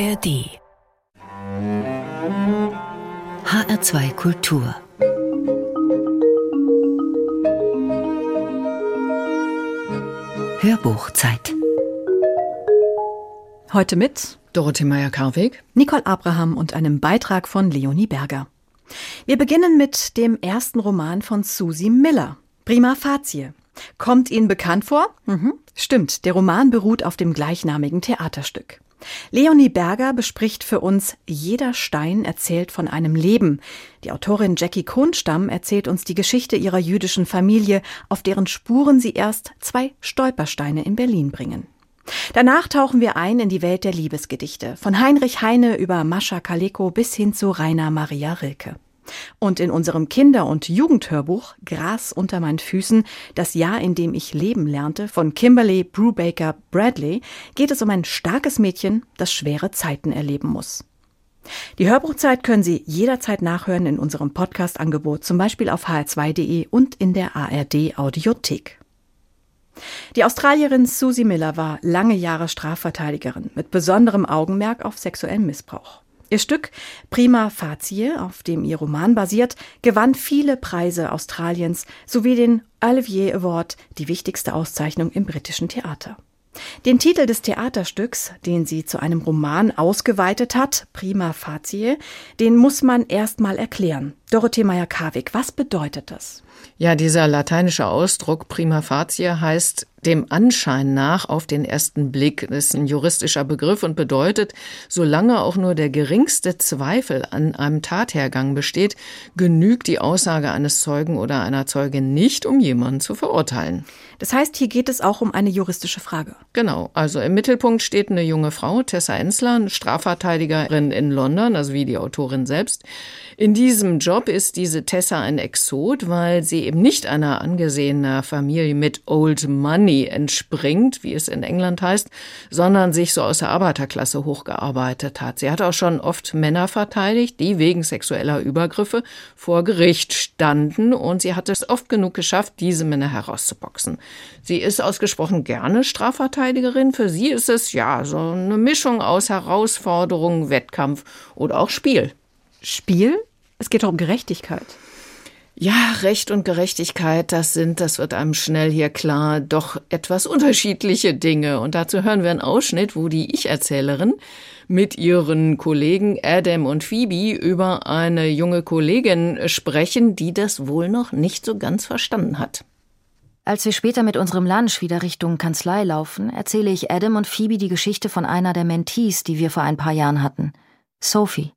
ARD HR2 Kultur Hörbuchzeit Heute mit Dorothee Meyer-Karweg, Nicole Abraham und einem Beitrag von Leonie Berger. Wir beginnen mit dem ersten Roman von Susie Miller, Prima Facie. Kommt Ihnen bekannt vor? Mhm. Stimmt, der Roman beruht auf dem gleichnamigen Theaterstück. Leonie Berger bespricht für uns Jeder Stein erzählt von einem Leben. Die Autorin Jackie Kohnstamm erzählt uns die Geschichte ihrer jüdischen Familie, auf deren Spuren sie erst zwei Stolpersteine in Berlin bringen. Danach tauchen wir ein in die Welt der Liebesgedichte, von Heinrich Heine über Mascha Kaleko bis hin zu Rainer Maria Rilke. Und in unserem Kinder- und Jugendhörbuch Gras unter meinen Füßen, das Jahr, in dem ich leben lernte, von Kimberly Brubaker Bradley, geht es um ein starkes Mädchen, das schwere Zeiten erleben muss. Die Hörbuchzeit können Sie jederzeit nachhören in unserem Podcast-Angebot, zum Beispiel auf hr2.de und in der ARD Audiothek. Die Australierin Susie Miller war lange Jahre Strafverteidigerin mit besonderem Augenmerk auf sexuellen Missbrauch. Ihr Stück Prima Facie, auf dem ihr Roman basiert, gewann viele Preise Australiens sowie den Olivier Award, die wichtigste Auszeichnung im britischen Theater. Den Titel des Theaterstücks, den sie zu einem Roman ausgeweitet hat, Prima Facie, den muss man erst mal erklären. Dorothee Meyer-Karwig, was bedeutet das? Ja, dieser lateinische Ausdruck prima facie heißt dem Anschein nach auf den ersten Blick. Das ist ein juristischer Begriff und bedeutet, solange auch nur der geringste Zweifel an einem Tathergang besteht, genügt die Aussage eines Zeugen oder einer Zeugin nicht, um jemanden zu verurteilen. Das heißt, hier geht es auch um eine juristische Frage. Genau. Also im Mittelpunkt steht eine junge Frau, Tessa Ensler, Strafverteidigerin in London, also wie die Autorin selbst. In diesem Job ist diese Tessa ein Exot, weil sie eben nicht einer angesehener Familie mit Old Money entspringt, wie es in England heißt, sondern sich so aus der Arbeiterklasse hochgearbeitet hat. Sie hat auch schon oft Männer verteidigt, die wegen sexueller Übergriffe vor Gericht standen und sie hat es oft genug geschafft, diese Männer herauszuboxen. Sie ist ausgesprochen gerne Strafverteidigerin. Für sie ist es ja so eine Mischung aus Herausforderung, Wettkampf oder auch Spiel. Spiel? Es geht doch um Gerechtigkeit. Ja, Recht und Gerechtigkeit, das sind, das wird einem schnell hier klar, doch etwas unterschiedliche Dinge. Und dazu hören wir einen Ausschnitt, wo die Ich-Erzählerin mit ihren Kollegen Adam und Phoebe über eine junge Kollegin sprechen, die das wohl noch nicht so ganz verstanden hat. Als wir später mit unserem Lunch wieder Richtung Kanzlei laufen, erzähle ich Adam und Phoebe die Geschichte von einer der Mentees, die wir vor ein paar Jahren hatten. Sophie.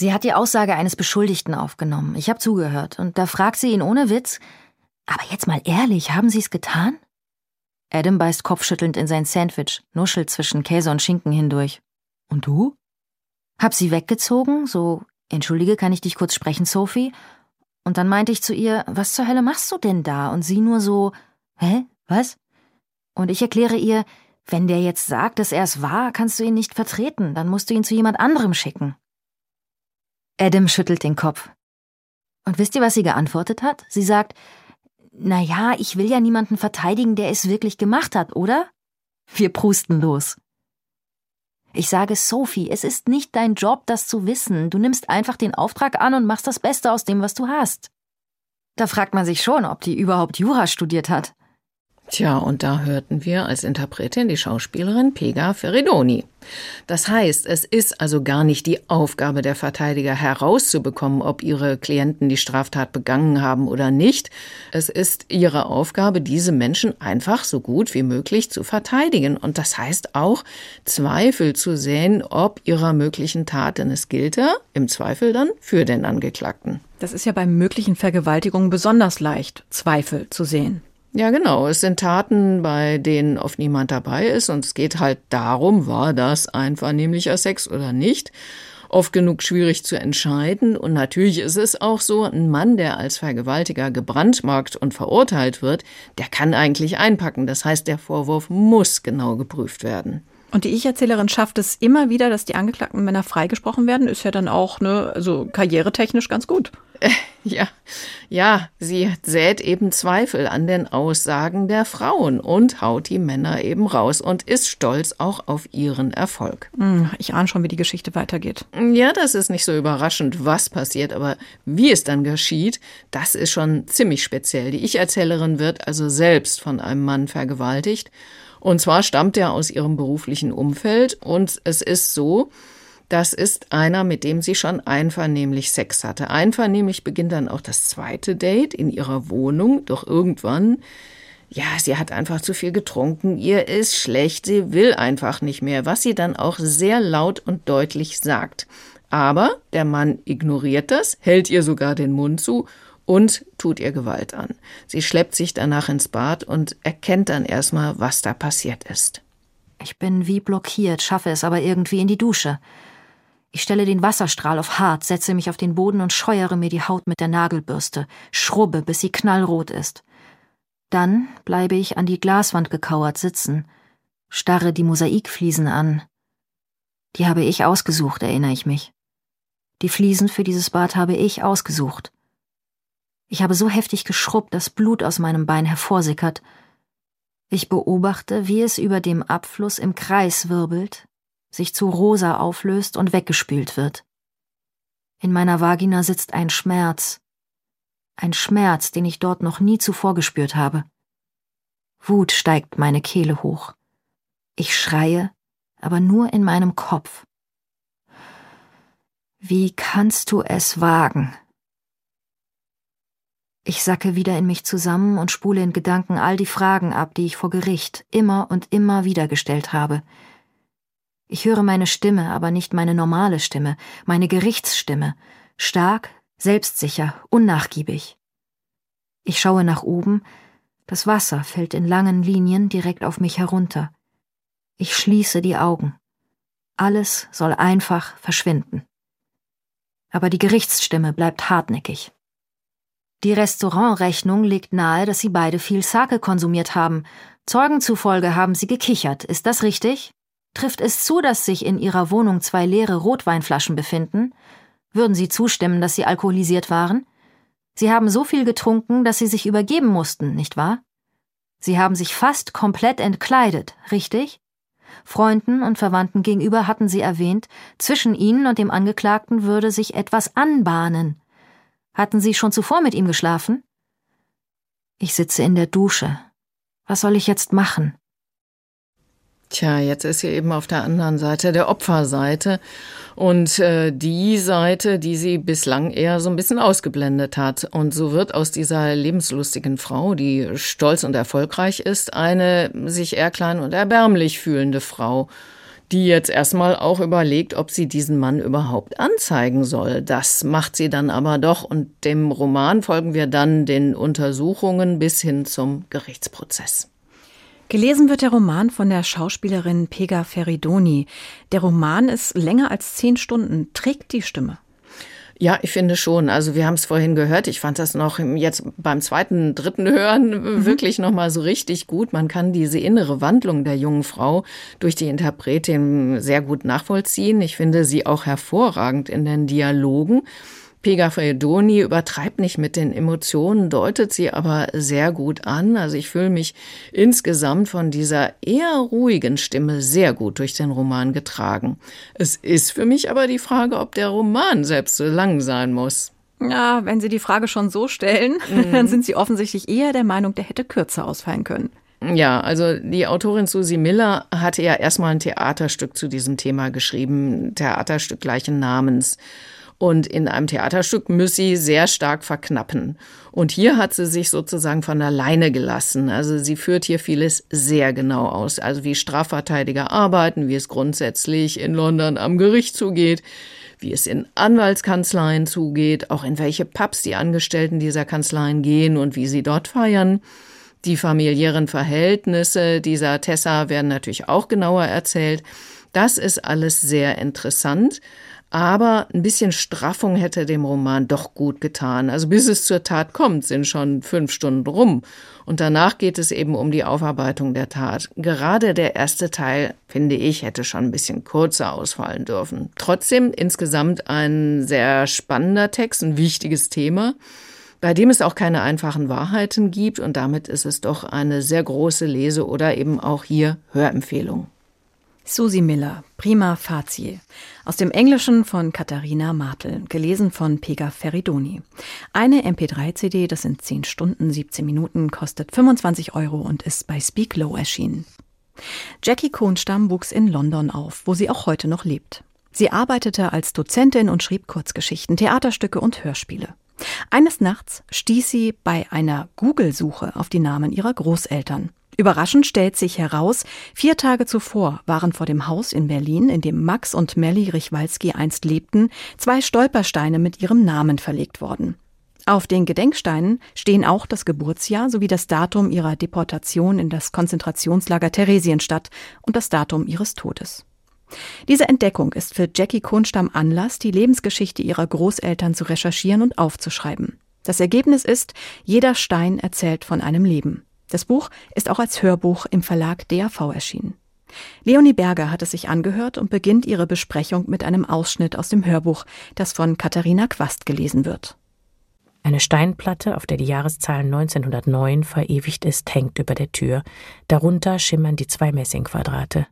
Sie hat die Aussage eines Beschuldigten aufgenommen. Ich habe zugehört und da fragt sie ihn ohne Witz, aber jetzt mal ehrlich, haben Sie es getan? Adam beißt kopfschüttelnd in sein Sandwich, nuschelt zwischen Käse und Schinken hindurch. Und du? Hab sie weggezogen, so, entschuldige, kann ich dich kurz sprechen, Sophie? Und dann meinte ich zu ihr, was zur Hölle machst du denn da? Und sie nur so, hä, was? Und ich erkläre ihr, wenn der jetzt sagt, dass er es war, kannst du ihn nicht vertreten, dann musst du ihn zu jemand anderem schicken. Adam schüttelt den Kopf. Und wisst ihr, was sie geantwortet hat? Sie sagt, na ja, ich will ja niemanden verteidigen, der es wirklich gemacht hat, oder? Wir prusten los. Ich sage, Sophie, es ist nicht dein Job, das zu wissen. Du nimmst einfach den Auftrag an und machst das Beste aus dem, was du hast. Da fragt man sich schon, ob die überhaupt Jura studiert hat. Tja, und da hörten wir als Interpretin die Schauspielerin Pega Feridoni. Das heißt, es ist also gar nicht die Aufgabe der Verteidiger herauszubekommen, ob ihre Klienten die Straftat begangen haben oder nicht. Es ist ihre Aufgabe, diese Menschen einfach so gut wie möglich zu verteidigen. Und das heißt auch, Zweifel zu sehen, ob ihrer möglichen Tat, denn es gilt im Zweifel dann für den Angeklagten. Das ist ja bei möglichen Vergewaltigungen besonders leicht, Zweifel zu sehen. Ja, genau. Es sind Taten, bei denen oft niemand dabei ist und es geht halt darum, war das einvernehmlicher Sex oder nicht. Oft genug schwierig zu entscheiden und natürlich ist es auch so, ein Mann, der als Vergewaltiger gebrandmarkt und verurteilt wird, der kann eigentlich einpacken. Das heißt, der Vorwurf muss genau geprüft werden. Und die Ich-Erzählerin schafft es immer wieder, dass die angeklagten Männer freigesprochen werden, ist ja dann auch ne, also karrieretechnisch ganz gut. Ja, ja, sie sät eben Zweifel an den Aussagen der Frauen und haut die Männer eben raus und ist stolz auch auf ihren Erfolg. Hm, ich ahne schon, wie die Geschichte weitergeht. Ja, das ist nicht so überraschend, was passiert, aber wie es dann geschieht, das ist schon ziemlich speziell. Die Ich-Erzählerin wird also selbst von einem Mann vergewaltigt. Und zwar stammt er aus ihrem beruflichen Umfeld und es ist so, das ist einer, mit dem sie schon einvernehmlich Sex hatte. Einvernehmlich beginnt dann auch das zweite Date in ihrer Wohnung, doch irgendwann, ja, sie hat einfach zu viel getrunken, ihr ist schlecht, sie will einfach nicht mehr, was sie dann auch sehr laut und deutlich sagt. Aber der Mann ignoriert das, hält ihr sogar den Mund zu und tut ihr Gewalt an. Sie schleppt sich danach ins Bad und erkennt dann erstmal, was da passiert ist. Ich bin wie blockiert, schaffe es aber irgendwie in die Dusche. Ich stelle den Wasserstrahl auf hart, setze mich auf den Boden und scheuere mir die Haut mit der Nagelbürste, schrubbe, bis sie knallrot ist. Dann bleibe ich an die Glaswand gekauert sitzen, starre die Mosaikfliesen an. Die habe ich ausgesucht, erinnere ich mich. Die Fliesen für dieses Bad habe ich ausgesucht. Ich habe so heftig geschrubbt, dass Blut aus meinem Bein hervorsickert. Ich beobachte, wie es über dem Abfluss im Kreis wirbelt, sich zu rosa auflöst und weggespült wird. In meiner Vagina sitzt ein Schmerz, ein Schmerz, den ich dort noch nie zuvor gespürt habe. Wut steigt meine Kehle hoch. Ich schreie, aber nur in meinem Kopf. Wie kannst du es wagen? Ich sacke wieder in mich zusammen und spule in Gedanken all die Fragen ab, die ich vor Gericht immer und immer wieder gestellt habe. Ich höre meine Stimme, aber nicht meine normale Stimme, meine Gerichtsstimme, stark, selbstsicher, unnachgiebig. Ich schaue nach oben, das Wasser fällt in langen Linien direkt auf mich herunter. Ich schließe die Augen. Alles soll einfach verschwinden. Aber die Gerichtsstimme bleibt hartnäckig. Die Restaurantrechnung legt nahe, dass sie beide viel Sake konsumiert haben. Zeugen zufolge haben sie gekichert. Ist das richtig? Trifft es zu, dass sich in Ihrer Wohnung zwei leere Rotweinflaschen befinden? Würden Sie zustimmen, dass Sie alkoholisiert waren? Sie haben so viel getrunken, dass Sie sich übergeben mussten, nicht wahr? Sie haben sich fast komplett entkleidet, richtig? Freunden und Verwandten gegenüber hatten Sie erwähnt, zwischen Ihnen und dem Angeklagten würde sich etwas anbahnen. Hatten Sie schon zuvor mit ihm geschlafen? Ich sitze in der Dusche. Was soll ich jetzt machen? Tja, jetzt ist sie eben auf der anderen Seite, der Opferseite. Und äh, die Seite, die sie bislang eher so ein bisschen ausgeblendet hat. Und so wird aus dieser lebenslustigen Frau, die stolz und erfolgreich ist, eine sich eher klein und erbärmlich fühlende Frau, die jetzt erstmal auch überlegt, ob sie diesen Mann überhaupt anzeigen soll. Das macht sie dann aber doch. Und dem Roman folgen wir dann den Untersuchungen bis hin zum Gerichtsprozess. Gelesen wird der Roman von der Schauspielerin Pega Feridoni. Der Roman ist länger als zehn Stunden, trägt die Stimme. Ja, ich finde schon. Also wir haben es vorhin gehört. Ich fand das noch jetzt beim zweiten, dritten Hören mhm. wirklich noch mal so richtig gut. Man kann diese innere Wandlung der jungen Frau durch die Interpretin sehr gut nachvollziehen. Ich finde sie auch hervorragend in den Dialogen. Pega Fredoni übertreibt nicht mit den Emotionen, deutet sie aber sehr gut an. Also ich fühle mich insgesamt von dieser eher ruhigen Stimme sehr gut durch den Roman getragen. Es ist für mich aber die Frage, ob der Roman selbst so lang sein muss. Ja, wenn Sie die Frage schon so stellen, mhm. dann sind Sie offensichtlich eher der Meinung, der hätte kürzer ausfallen können. Ja, also die Autorin Susie Miller hatte ja erstmal ein Theaterstück zu diesem Thema geschrieben, Theaterstück gleichen Namens. Und in einem Theaterstück muss sie sehr stark verknappen. Und hier hat sie sich sozusagen von alleine gelassen. Also sie führt hier vieles sehr genau aus. Also wie Strafverteidiger arbeiten, wie es grundsätzlich in London am Gericht zugeht, wie es in Anwaltskanzleien zugeht, auch in welche Pubs die Angestellten dieser Kanzleien gehen und wie sie dort feiern. Die familiären Verhältnisse dieser Tessa werden natürlich auch genauer erzählt. Das ist alles sehr interessant. Aber ein bisschen Straffung hätte dem Roman doch gut getan. Also bis es zur Tat kommt, sind schon fünf Stunden rum. Und danach geht es eben um die Aufarbeitung der Tat. Gerade der erste Teil, finde ich, hätte schon ein bisschen kurzer ausfallen dürfen. Trotzdem insgesamt ein sehr spannender Text, ein wichtiges Thema bei dem es auch keine einfachen Wahrheiten gibt und damit ist es doch eine sehr große Lese- oder eben auch hier Hörempfehlung. Susie Miller, Prima Facie. Aus dem Englischen von Katharina Martel, gelesen von Pega Feridoni. Eine MP3-CD, das sind 10 Stunden, 17 Minuten, kostet 25 Euro und ist bei Speak Low erschienen. Jackie Kohnstam wuchs in London auf, wo sie auch heute noch lebt. Sie arbeitete als Dozentin und schrieb Kurzgeschichten, Theaterstücke und Hörspiele. Eines Nachts stieß sie bei einer Google-Suche auf die Namen ihrer Großeltern. Überraschend stellt sich heraus, vier Tage zuvor waren vor dem Haus in Berlin, in dem Max und Melly Richwalski einst lebten, zwei Stolpersteine mit ihrem Namen verlegt worden. Auf den Gedenksteinen stehen auch das Geburtsjahr sowie das Datum ihrer Deportation in das Konzentrationslager Theresienstadt und das Datum ihres Todes. Diese Entdeckung ist für Jackie Kohnstam Anlass, die Lebensgeschichte ihrer Großeltern zu recherchieren und aufzuschreiben. Das Ergebnis ist, jeder Stein erzählt von einem Leben. Das Buch ist auch als Hörbuch im Verlag DAV erschienen. Leonie Berger hat es sich angehört und beginnt ihre Besprechung mit einem Ausschnitt aus dem Hörbuch, das von Katharina Quast gelesen wird. Eine Steinplatte, auf der die Jahreszahl 1909 verewigt ist, hängt über der Tür. Darunter schimmern die zwei Messingquadrate.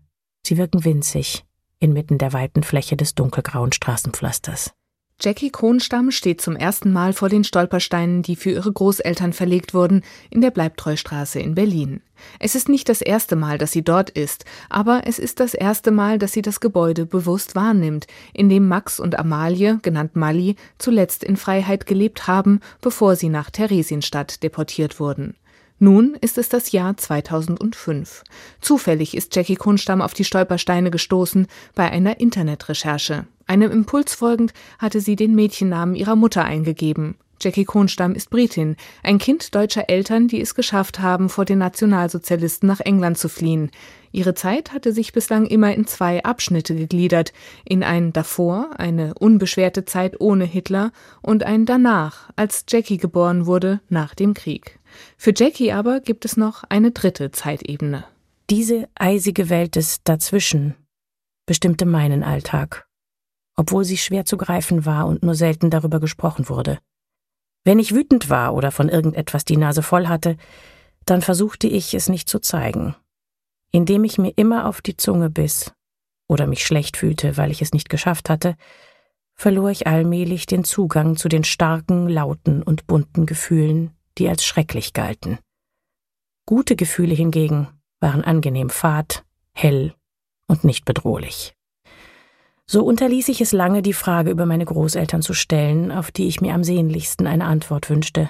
Sie wirken winzig, inmitten der weiten Fläche des dunkelgrauen Straßenpflasters. Jackie Kronstamm steht zum ersten Mal vor den Stolpersteinen, die für ihre Großeltern verlegt wurden, in der Bleibtreustraße in Berlin. Es ist nicht das erste Mal, dass sie dort ist, aber es ist das erste Mal, dass sie das Gebäude bewusst wahrnimmt, in dem Max und Amalie, genannt Mali, zuletzt in Freiheit gelebt haben, bevor sie nach Theresienstadt deportiert wurden. Nun ist es das Jahr 2005. Zufällig ist Jackie Kunstam auf die Stolpersteine gestoßen bei einer Internetrecherche. Einem Impuls folgend hatte sie den Mädchennamen ihrer Mutter eingegeben. Jackie Kronstamm ist Britin, ein Kind deutscher Eltern, die es geschafft haben, vor den Nationalsozialisten nach England zu fliehen. Ihre Zeit hatte sich bislang immer in zwei Abschnitte gegliedert, in ein davor, eine unbeschwerte Zeit ohne Hitler, und ein danach, als Jackie geboren wurde, nach dem Krieg. Für Jackie aber gibt es noch eine dritte Zeitebene. Diese eisige Welt des Dazwischen bestimmte meinen Alltag, obwohl sie schwer zu greifen war und nur selten darüber gesprochen wurde. Wenn ich wütend war oder von irgendetwas die Nase voll hatte, dann versuchte ich es nicht zu zeigen, indem ich mir immer auf die Zunge biss oder mich schlecht fühlte, weil ich es nicht geschafft hatte, verlor ich allmählich den Zugang zu den starken, lauten und bunten Gefühlen, die als schrecklich galten. Gute Gefühle hingegen waren angenehm fad, hell und nicht bedrohlich. So unterließ ich es lange, die Frage über meine Großeltern zu stellen, auf die ich mir am sehnlichsten eine Antwort wünschte.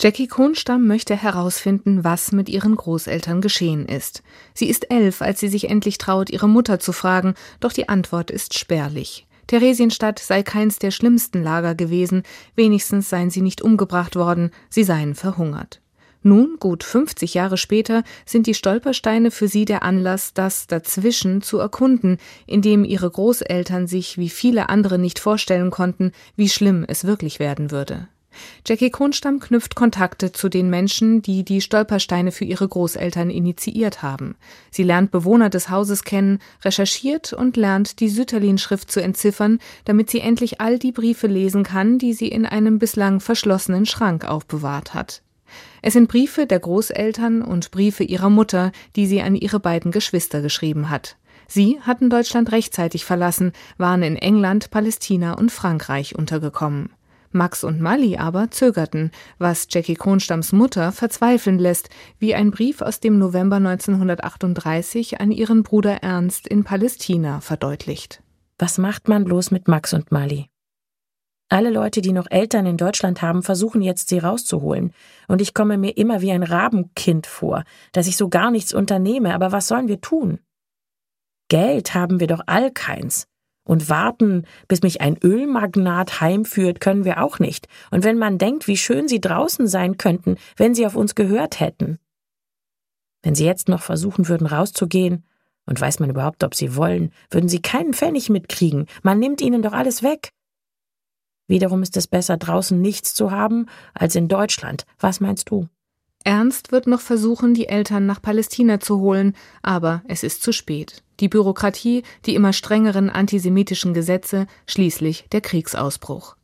Jackie Kronstamm möchte herausfinden, was mit ihren Großeltern geschehen ist. Sie ist elf, als sie sich endlich traut, ihre Mutter zu fragen, doch die Antwort ist spärlich. Theresienstadt sei keins der schlimmsten Lager gewesen, wenigstens seien sie nicht umgebracht worden, sie seien verhungert. Nun, gut 50 Jahre später, sind die Stolpersteine für sie der Anlass, das Dazwischen zu erkunden, in dem ihre Großeltern sich wie viele andere nicht vorstellen konnten, wie schlimm es wirklich werden würde. Jackie Kronstamm knüpft Kontakte zu den Menschen, die die Stolpersteine für ihre Großeltern initiiert haben. Sie lernt Bewohner des Hauses kennen, recherchiert und lernt die Sütterlin-Schrift zu entziffern, damit sie endlich all die Briefe lesen kann, die sie in einem bislang verschlossenen Schrank aufbewahrt hat. Es sind Briefe der Großeltern und Briefe ihrer Mutter, die sie an ihre beiden Geschwister geschrieben hat. Sie hatten Deutschland rechtzeitig verlassen, waren in England, Palästina und Frankreich untergekommen. Max und Mali aber zögerten, was Jackie Kronstamms Mutter verzweifeln lässt, wie ein Brief aus dem November 1938 an ihren Bruder Ernst in Palästina verdeutlicht. Was macht man bloß mit Max und Mali? Alle Leute, die noch Eltern in Deutschland haben, versuchen jetzt, sie rauszuholen. Und ich komme mir immer wie ein Rabenkind vor, dass ich so gar nichts unternehme. Aber was sollen wir tun? Geld haben wir doch all keins. Und warten, bis mich ein Ölmagnat heimführt, können wir auch nicht. Und wenn man denkt, wie schön sie draußen sein könnten, wenn sie auf uns gehört hätten. Wenn sie jetzt noch versuchen würden, rauszugehen Und weiß man überhaupt, ob sie wollen, würden sie keinen Pfennig mitkriegen. Man nimmt ihnen doch alles weg. Wiederum ist es besser, draußen nichts zu haben, als in Deutschland. Was meinst du? Ernst wird noch versuchen, die Eltern nach Palästina zu holen, aber es ist zu spät. Die Bürokratie, die immer strengeren antisemitischen Gesetze, schließlich der Kriegsausbruch.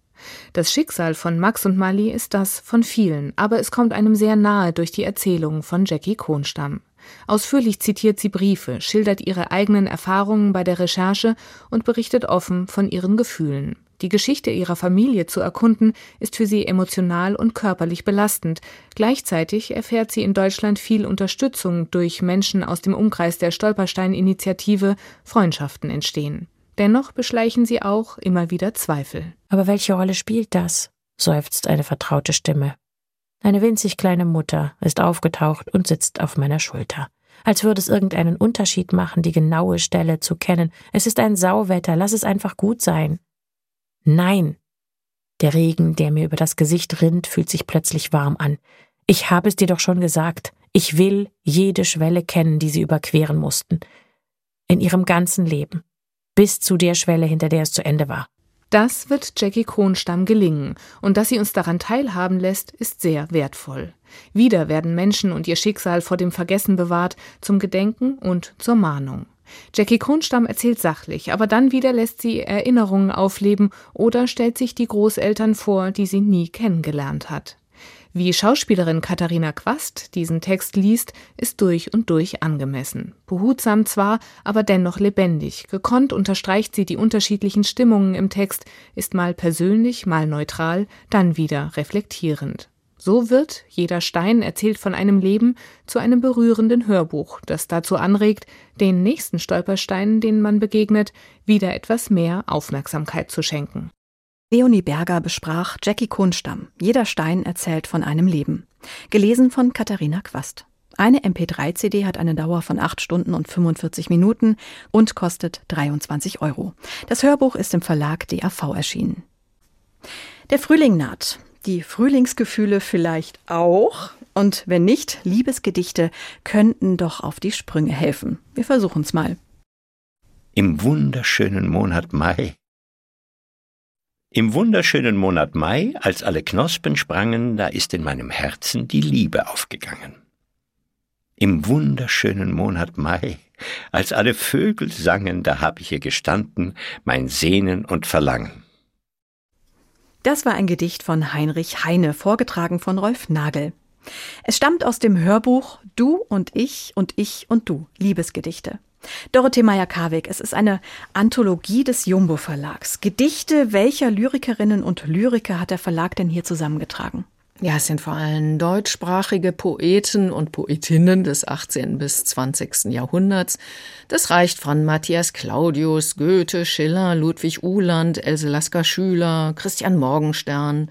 Das Schicksal von Max und Mali ist das von vielen, aber es kommt einem sehr nahe durch die Erzählungen von Jackie Kohnstamm. Ausführlich zitiert sie Briefe, schildert ihre eigenen Erfahrungen bei der Recherche und berichtet offen von ihren Gefühlen. Die Geschichte ihrer Familie zu erkunden, ist für sie emotional und körperlich belastend. Gleichzeitig erfährt sie in Deutschland viel Unterstützung durch Menschen aus dem Umkreis der Stolperstein-Initiative, Freundschaften entstehen. Dennoch beschleichen sie auch immer wieder Zweifel. Aber welche Rolle spielt das? seufzt eine vertraute Stimme. Eine winzig kleine Mutter ist aufgetaucht und sitzt auf meiner Schulter. Als würde es irgendeinen Unterschied machen, die genaue Stelle zu kennen. Es ist ein Sauwetter, lass es einfach gut sein. Nein. Der Regen, der mir über das Gesicht rinnt, fühlt sich plötzlich warm an. Ich habe es dir doch schon gesagt. Ich will jede Schwelle kennen, die sie überqueren mussten. In ihrem ganzen Leben. Bis zu der Schwelle, hinter der es zu Ende war. Das wird Jackie Kronstamm gelingen, und dass sie uns daran teilhaben lässt, ist sehr wertvoll. Wieder werden Menschen und ihr Schicksal vor dem Vergessen bewahrt, zum Gedenken und zur Mahnung. Jackie Kronstamm erzählt sachlich, aber dann wieder lässt sie Erinnerungen aufleben oder stellt sich die Großeltern vor, die sie nie kennengelernt hat. Wie Schauspielerin Katharina Quast diesen Text liest, ist durch und durch angemessen. Behutsam zwar, aber dennoch lebendig. Gekonnt unterstreicht sie die unterschiedlichen Stimmungen im Text, ist mal persönlich, mal neutral, dann wieder reflektierend. So wird Jeder Stein erzählt von einem Leben zu einem berührenden Hörbuch, das dazu anregt, den nächsten Stolpersteinen, denen man begegnet, wieder etwas mehr Aufmerksamkeit zu schenken. Leonie Berger besprach Jackie Kohnstamm. Jeder Stein erzählt von einem Leben. Gelesen von Katharina Quast. Eine MP3-CD hat eine Dauer von 8 Stunden und 45 Minuten und kostet 23 Euro. Das Hörbuch ist im Verlag DAV erschienen. Der Frühling naht die Frühlingsgefühle vielleicht auch. Und wenn nicht, Liebesgedichte könnten doch auf die Sprünge helfen. Wir versuchen's mal. Im wunderschönen Monat Mai. Im wunderschönen Monat Mai, als alle Knospen sprangen, da ist in meinem Herzen die Liebe aufgegangen. Im wunderschönen Monat Mai, als alle Vögel sangen, da hab ich hier gestanden, mein Sehnen und Verlangen. Das war ein Gedicht von Heinrich Heine, vorgetragen von Rolf Nagel. Es stammt aus dem Hörbuch Du und ich und ich und du, Liebesgedichte. Dorothee Meyer-Karwig, es ist eine Anthologie des Jumbo Verlags. Gedichte welcher Lyrikerinnen und Lyriker hat der Verlag denn hier zusammengetragen? Ja, es sind vor allem deutschsprachige Poeten und Poetinnen des 18. bis 20. Jahrhunderts. Das reicht von Matthias Claudius, Goethe, Schiller, Ludwig Uhland, Else Lasker Schüler, Christian Morgenstern,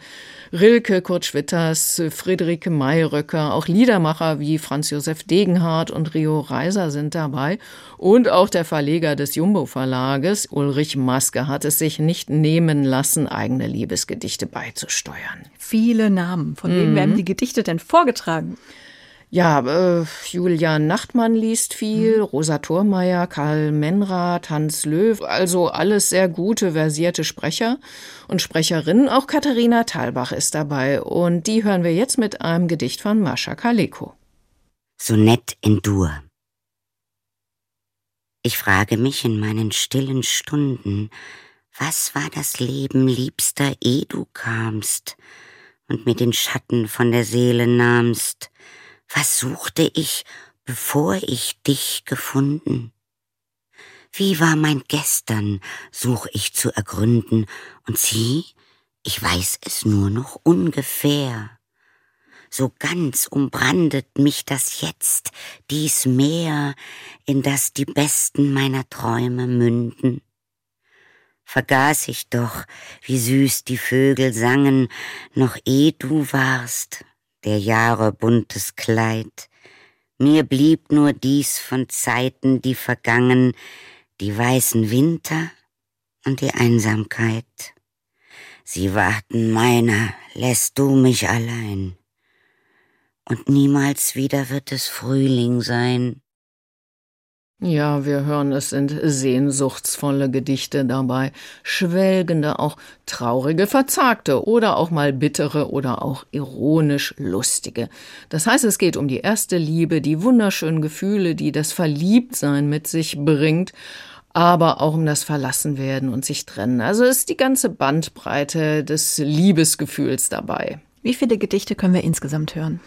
Rilke, Kurt Schwitters, Friederike Mayröcker, auch Liedermacher wie Franz Josef Degenhardt und Rio Reiser sind dabei. Und auch der Verleger des Jumbo Verlages, Ulrich Maske, hat es sich nicht nehmen lassen, eigene Liebesgedichte beizusteuern. Viele Namen. Von wem mhm. werden die Gedichte denn vorgetragen? Ja, äh, Julian Nachtmann liest viel, mhm. Rosa Thormeier, Karl Menrath, Hans Löw, also alles sehr gute, versierte Sprecher und Sprecherinnen. Auch Katharina Thalbach ist dabei und die hören wir jetzt mit einem Gedicht von Mascha Kaleko. Sonett in Dur. Ich frage mich in meinen stillen Stunden, was war das Leben, liebster, eh du kamst und mir den Schatten von der Seele nahmst, was suchte ich, bevor ich dich gefunden? Wie war mein Gestern, such ich zu ergründen, und sieh, ich weiß es nur noch ungefähr. So ganz umbrandet mich das Jetzt, dies Meer, in das die besten meiner Träume münden. Vergaß ich doch, wie süß die Vögel sangen, noch eh du warst, der Jahre buntes Kleid. Mir blieb nur dies von Zeiten, die vergangen, die weißen Winter und die Einsamkeit. Sie warten meiner, lässt du mich allein. Und niemals wieder wird es Frühling sein. Ja, wir hören, es sind sehnsuchtsvolle Gedichte dabei, schwelgende, auch traurige, verzagte oder auch mal bittere oder auch ironisch lustige. Das heißt, es geht um die erste Liebe, die wunderschönen Gefühle, die das Verliebtsein mit sich bringt, aber auch um das Verlassenwerden und sich trennen. Also ist die ganze Bandbreite des Liebesgefühls dabei. Wie viele Gedichte können wir insgesamt hören?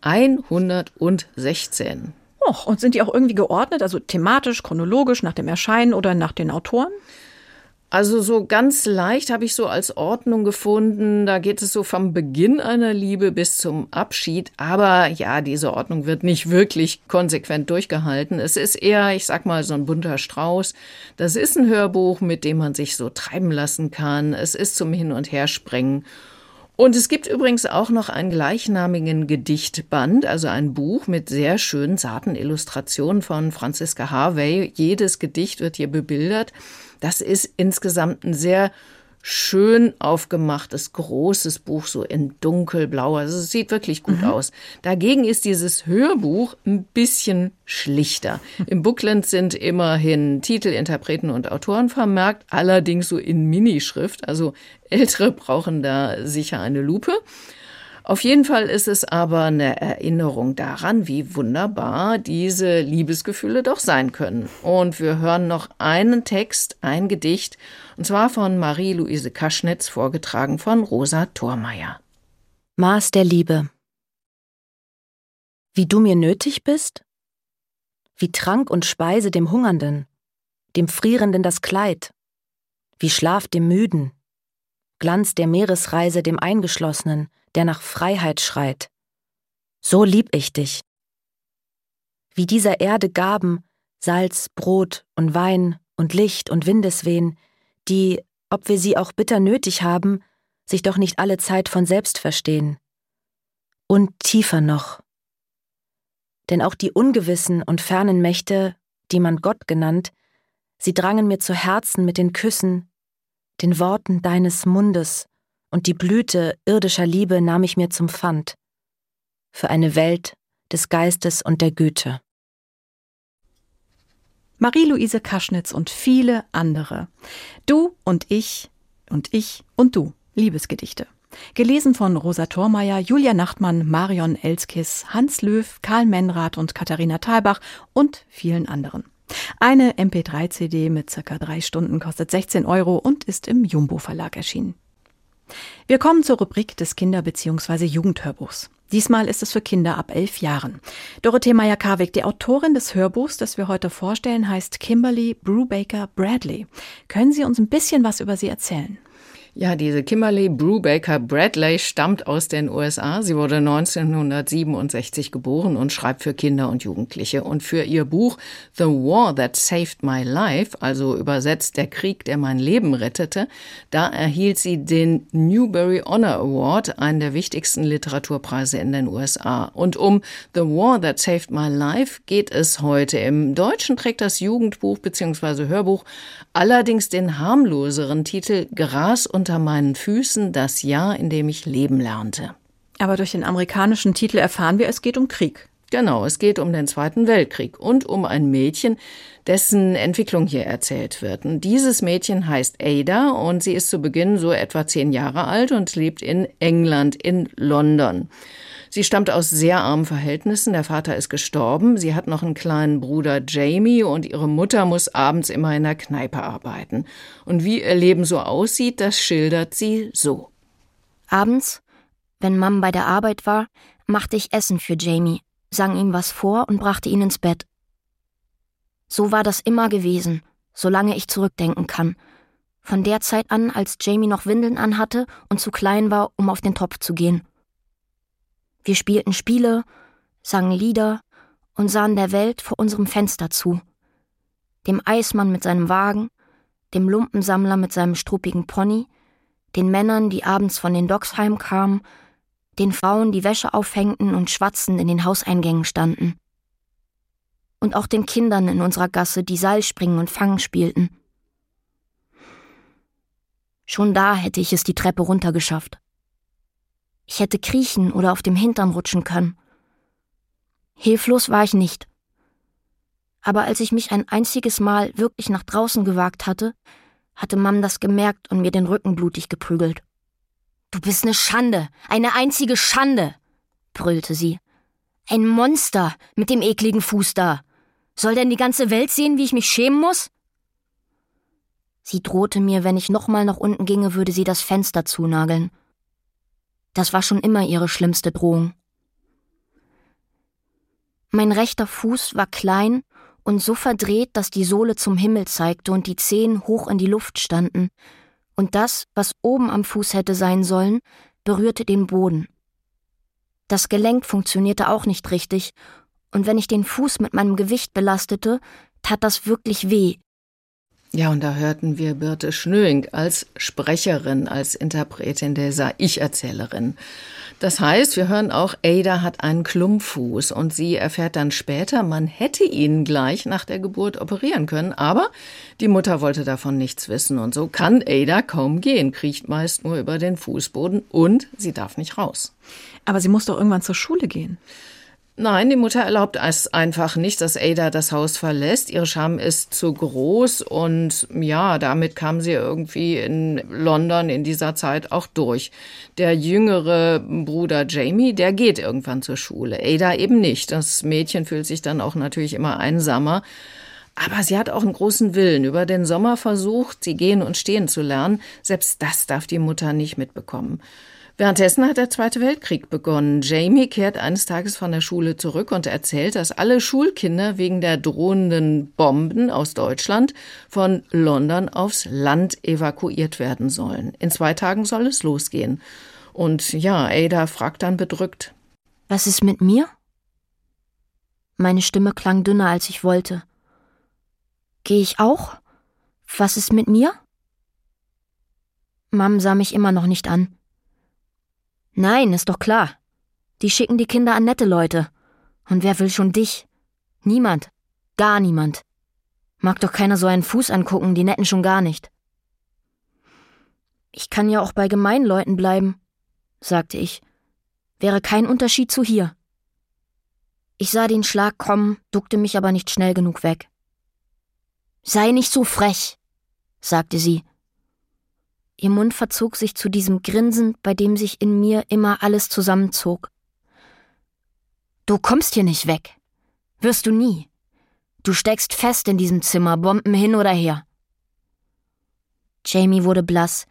116. Och, und sind die auch irgendwie geordnet, also thematisch, chronologisch, nach dem Erscheinen oder nach den Autoren? Also so ganz leicht habe ich so als Ordnung gefunden, da geht es so vom Beginn einer Liebe bis zum Abschied, aber ja, diese Ordnung wird nicht wirklich konsequent durchgehalten. Es ist eher, ich sag mal, so ein bunter Strauß. Das ist ein Hörbuch, mit dem man sich so treiben lassen kann. Es ist zum Hin und Herspringen. Und es gibt übrigens auch noch einen gleichnamigen Gedichtband, also ein Buch mit sehr schönen, zarten Illustrationen von Franziska Harvey. Jedes Gedicht wird hier bebildert. Das ist insgesamt ein sehr schön aufgemachtes, großes Buch, so in dunkelblau. Also es sieht wirklich gut mhm. aus. Dagegen ist dieses Hörbuch ein bisschen schlichter. Im Booklet sind immerhin Titel, Interpreten und Autoren vermerkt, allerdings so in Minischrift. Also Ältere brauchen da sicher eine Lupe. Auf jeden Fall ist es aber eine Erinnerung daran, wie wunderbar diese Liebesgefühle doch sein können. Und wir hören noch einen Text, ein Gedicht, und zwar von Marie-Louise Kaschnitz, vorgetragen von Rosa Thormeier. Maß der Liebe. Wie du mir nötig bist? Wie Trank und Speise dem Hungernden, dem Frierenden das Kleid, wie Schlaf dem Müden, Glanz der Meeresreise dem Eingeschlossenen, der nach Freiheit schreit. So lieb ich dich. Wie dieser Erde Gaben, Salz, Brot und Wein und Licht und Windeswehen, die, ob wir sie auch bitter nötig haben, sich doch nicht alle Zeit von selbst verstehen. Und tiefer noch. Denn auch die ungewissen und fernen Mächte, die man Gott genannt, sie drangen mir zu Herzen mit den Küssen, den Worten deines Mundes und die Blüte irdischer Liebe nahm ich mir zum Pfand für eine Welt des Geistes und der Güte. Marie-Louise Kaschnitz und viele andere. Du und ich und ich und du. Liebesgedichte. Gelesen von Rosa Thormeier, Julia Nachtmann, Marion Elskis, Hans Löw, Karl Menrath und Katharina Thalbach und vielen anderen. Eine MP3-CD mit circa drei Stunden kostet 16 Euro und ist im Jumbo Verlag erschienen. Wir kommen zur Rubrik des Kinder- bzw. Jugendhörbuchs. Diesmal ist es für Kinder ab elf Jahren. Dorothee Meyer-Karwig, die Autorin des Hörbuchs, das wir heute vorstellen, heißt Kimberly Brubaker Bradley. Können Sie uns ein bisschen was über sie erzählen? Ja, diese Kimberly Brubaker Bradley stammt aus den USA. Sie wurde 1967 geboren und schreibt für Kinder und Jugendliche. Und für ihr Buch The War That Saved My Life, also übersetzt Der Krieg, der mein Leben rettete, da erhielt sie den Newbery Honor Award, einen der wichtigsten Literaturpreise in den USA. Und um The War That Saved My Life geht es heute. Im Deutschen trägt das Jugendbuch bzw. Hörbuch allerdings den harmloseren Titel Gras und unter meinen Füßen das Jahr, in dem ich leben lernte. Aber durch den amerikanischen Titel erfahren wir, es geht um Krieg. Genau, es geht um den Zweiten Weltkrieg und um ein Mädchen, dessen Entwicklung hier erzählt wird. Und dieses Mädchen heißt Ada und sie ist zu Beginn so etwa zehn Jahre alt und lebt in England, in London. Sie stammt aus sehr armen Verhältnissen. Der Vater ist gestorben. Sie hat noch einen kleinen Bruder Jamie und ihre Mutter muss abends immer in der Kneipe arbeiten. Und wie ihr Leben so aussieht, das schildert sie so. Abends, wenn Mom bei der Arbeit war, machte ich Essen für Jamie, sang ihm was vor und brachte ihn ins Bett. So war das immer gewesen, solange ich zurückdenken kann. Von der Zeit an, als Jamie noch Windeln anhatte und zu klein war, um auf den Topf zu gehen. Wir spielten Spiele, sangen Lieder und sahen der Welt vor unserem Fenster zu. Dem Eismann mit seinem Wagen, dem Lumpensammler mit seinem struppigen Pony, den Männern, die abends von den Docks heimkamen, den Frauen, die Wäsche aufhängten und schwatzend in den Hauseingängen standen. Und auch den Kindern in unserer Gasse, die Seilspringen und Fangen spielten. Schon da hätte ich es die Treppe runtergeschafft. Ich hätte kriechen oder auf dem Hintern rutschen können. Hilflos war ich nicht. Aber als ich mich ein einziges Mal wirklich nach draußen gewagt hatte, hatte Mam das gemerkt und mir den Rücken blutig geprügelt. Du bist eine Schande, eine einzige Schande, brüllte sie. Ein Monster mit dem ekligen Fuß da. Soll denn die ganze Welt sehen, wie ich mich schämen muss? Sie drohte mir, wenn ich nochmal nach unten ginge, würde sie das Fenster zunageln. Das war schon immer ihre schlimmste Drohung. Mein rechter Fuß war klein und so verdreht, dass die Sohle zum Himmel zeigte und die Zehen hoch in die Luft standen, und das, was oben am Fuß hätte sein sollen, berührte den Boden. Das Gelenk funktionierte auch nicht richtig, und wenn ich den Fuß mit meinem Gewicht belastete, tat das wirklich weh, ja, und da hörten wir Birte Schnöing als Sprecherin, als Interpretin dieser Ich-Erzählerin. Das heißt, wir hören auch, Ada hat einen Klumpfuß und sie erfährt dann später, man hätte ihn gleich nach der Geburt operieren können, aber die Mutter wollte davon nichts wissen und so kann Ada kaum gehen, kriecht meist nur über den Fußboden und sie darf nicht raus. Aber sie muss doch irgendwann zur Schule gehen. Nein, die Mutter erlaubt es einfach nicht, dass Ada das Haus verlässt. Ihre Scham ist zu groß und ja, damit kam sie irgendwie in London in dieser Zeit auch durch. Der jüngere Bruder Jamie, der geht irgendwann zur Schule. Ada eben nicht. Das Mädchen fühlt sich dann auch natürlich immer einsamer. Aber sie hat auch einen großen Willen. Über den Sommer versucht, sie gehen und stehen zu lernen. Selbst das darf die Mutter nicht mitbekommen. Währenddessen hat der Zweite Weltkrieg begonnen. Jamie kehrt eines Tages von der Schule zurück und erzählt, dass alle Schulkinder wegen der drohenden Bomben aus Deutschland von London aufs Land evakuiert werden sollen. In zwei Tagen soll es losgehen. Und ja, Ada fragt dann bedrückt. Was ist mit mir? Meine Stimme klang dünner, als ich wollte. Gehe ich auch? Was ist mit mir? Mom sah mich immer noch nicht an. Nein, ist doch klar. Die schicken die Kinder an nette Leute. Und wer will schon dich? Niemand. Gar niemand. Mag doch keiner so einen Fuß angucken, die netten schon gar nicht. Ich kann ja auch bei gemeinen Leuten bleiben, sagte ich. Wäre kein Unterschied zu hier. Ich sah den Schlag kommen, duckte mich aber nicht schnell genug weg. Sei nicht so frech, sagte sie Ihr Mund verzog sich zu diesem Grinsen, bei dem sich in mir immer alles zusammenzog. Du kommst hier nicht weg. Wirst du nie. Du steckst fest in diesem Zimmer, Bomben hin oder her. Jamie wurde blass.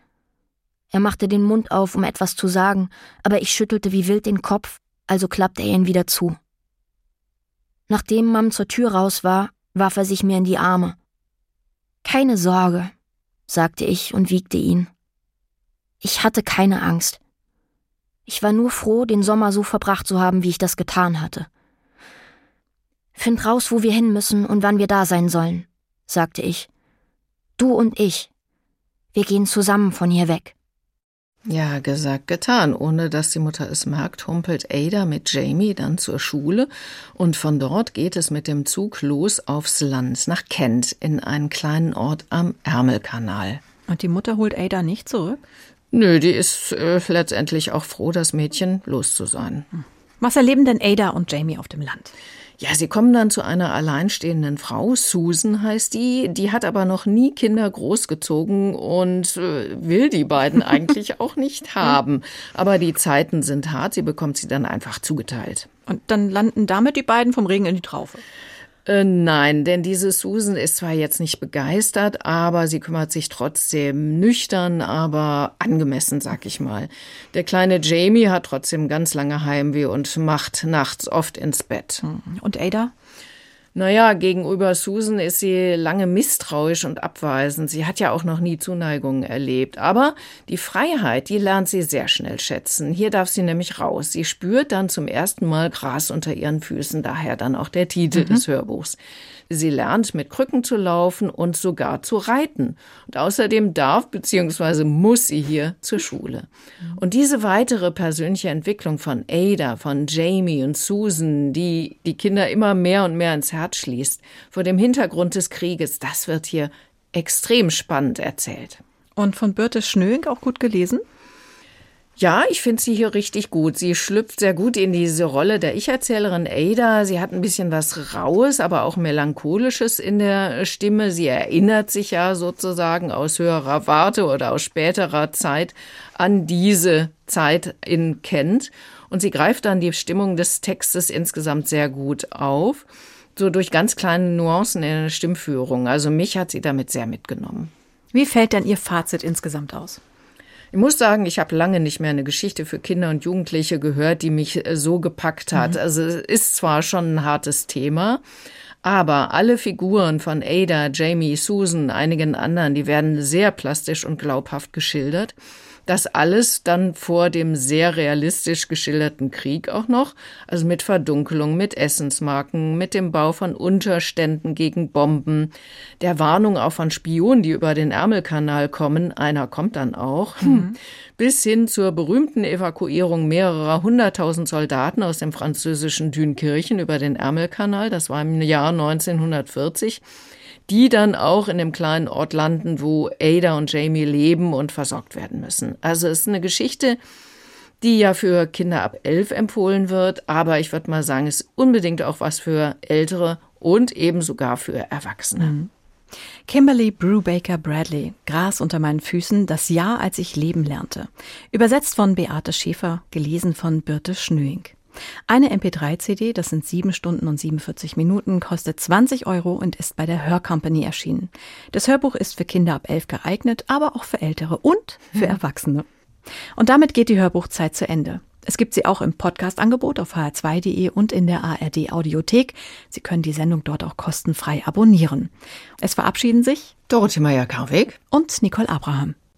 Er machte den Mund auf, um etwas zu sagen, aber ich schüttelte wie wild den Kopf, also klappte er ihn wieder zu. Nachdem Mam zur Tür raus war, warf er sich mir in die Arme. Keine Sorge, sagte ich und wiegte ihn. Ich hatte keine Angst. Ich war nur froh, den Sommer so verbracht zu haben, wie ich das getan hatte. Find raus, wo wir hin müssen und wann wir da sein sollen, sagte ich. Du und ich. Wir gehen zusammen von hier weg. Ja, gesagt, getan. Ohne dass die Mutter es merkt, humpelt Ada mit Jamie dann zur Schule und von dort geht es mit dem Zug los aufs Land, nach Kent, in einen kleinen Ort am Ärmelkanal. Und die Mutter holt Ada nicht zurück? Nö, die ist äh, letztendlich auch froh, das Mädchen los zu sein. Was erleben denn Ada und Jamie auf dem Land? Ja, sie kommen dann zu einer alleinstehenden Frau, Susan heißt die, die hat aber noch nie Kinder großgezogen und äh, will die beiden eigentlich auch nicht haben. Aber die Zeiten sind hart, sie bekommt sie dann einfach zugeteilt. Und dann landen damit die beiden vom Regen in die Traufe. Äh, nein, denn diese Susan ist zwar jetzt nicht begeistert, aber sie kümmert sich trotzdem nüchtern, aber angemessen, sag ich mal. Der kleine Jamie hat trotzdem ganz lange Heimweh und macht nachts oft ins Bett. Und Ada? Naja, gegenüber Susan ist sie lange misstrauisch und abweisend. Sie hat ja auch noch nie Zuneigung erlebt. Aber die Freiheit, die lernt sie sehr schnell schätzen. Hier darf sie nämlich raus. Sie spürt dann zum ersten Mal Gras unter ihren Füßen, daher dann auch der Titel mhm. des Hörbuchs. Sie lernt mit Krücken zu laufen und sogar zu reiten. Und außerdem darf bzw. muss sie hier zur Schule. Und diese weitere persönliche Entwicklung von Ada, von Jamie und Susan, die die Kinder immer mehr und mehr ins Herz schließt, vor dem Hintergrund des Krieges, das wird hier extrem spannend erzählt. Und von Birte Schnöing auch gut gelesen? Ja, ich finde sie hier richtig gut. Sie schlüpft sehr gut in diese Rolle der Ich-Erzählerin Ada. Sie hat ein bisschen was Raues, aber auch Melancholisches in der Stimme. Sie erinnert sich ja sozusagen aus höherer Warte oder aus späterer Zeit an diese Zeit in Kent. Und sie greift dann die Stimmung des Textes insgesamt sehr gut auf. So durch ganz kleine Nuancen in der Stimmführung. Also mich hat sie damit sehr mitgenommen. Wie fällt denn Ihr Fazit insgesamt aus? Ich muss sagen, ich habe lange nicht mehr eine Geschichte für Kinder und Jugendliche gehört, die mich äh, so gepackt hat. Mhm. Also es ist zwar schon ein hartes Thema, aber alle Figuren von Ada, Jamie, Susan, einigen anderen, die werden sehr plastisch und glaubhaft geschildert. Das alles dann vor dem sehr realistisch geschilderten Krieg auch noch, also mit Verdunkelung, mit Essensmarken, mit dem Bau von Unterständen gegen Bomben, der Warnung auch von Spionen, die über den Ärmelkanal kommen, einer kommt dann auch, mhm. bis hin zur berühmten Evakuierung mehrerer hunderttausend Soldaten aus dem französischen Dünkirchen über den Ärmelkanal, das war im Jahr 1940 die dann auch in dem kleinen Ort landen, wo Ada und Jamie leben und versorgt werden müssen. Also es ist eine Geschichte, die ja für Kinder ab elf empfohlen wird, aber ich würde mal sagen, ist unbedingt auch was für Ältere und eben sogar für Erwachsene. Mhm. Kimberly Brubaker Bradley, Gras unter meinen Füßen, das Jahr, als ich leben lernte. Übersetzt von Beate Schäfer, gelesen von Birte Schnüing. Eine MP3-CD, das sind sieben Stunden und 47 Minuten, kostet 20 Euro und ist bei der Hörcompany erschienen. Das Hörbuch ist für Kinder ab elf geeignet, aber auch für Ältere und für hm. Erwachsene. Und damit geht die Hörbuchzeit zu Ende. Es gibt sie auch im Podcast-Angebot auf hr2.de und in der ARD Audiothek. Sie können die Sendung dort auch kostenfrei abonnieren. Es verabschieden sich Dorothee Meyer-Karweg und Nicole Abraham.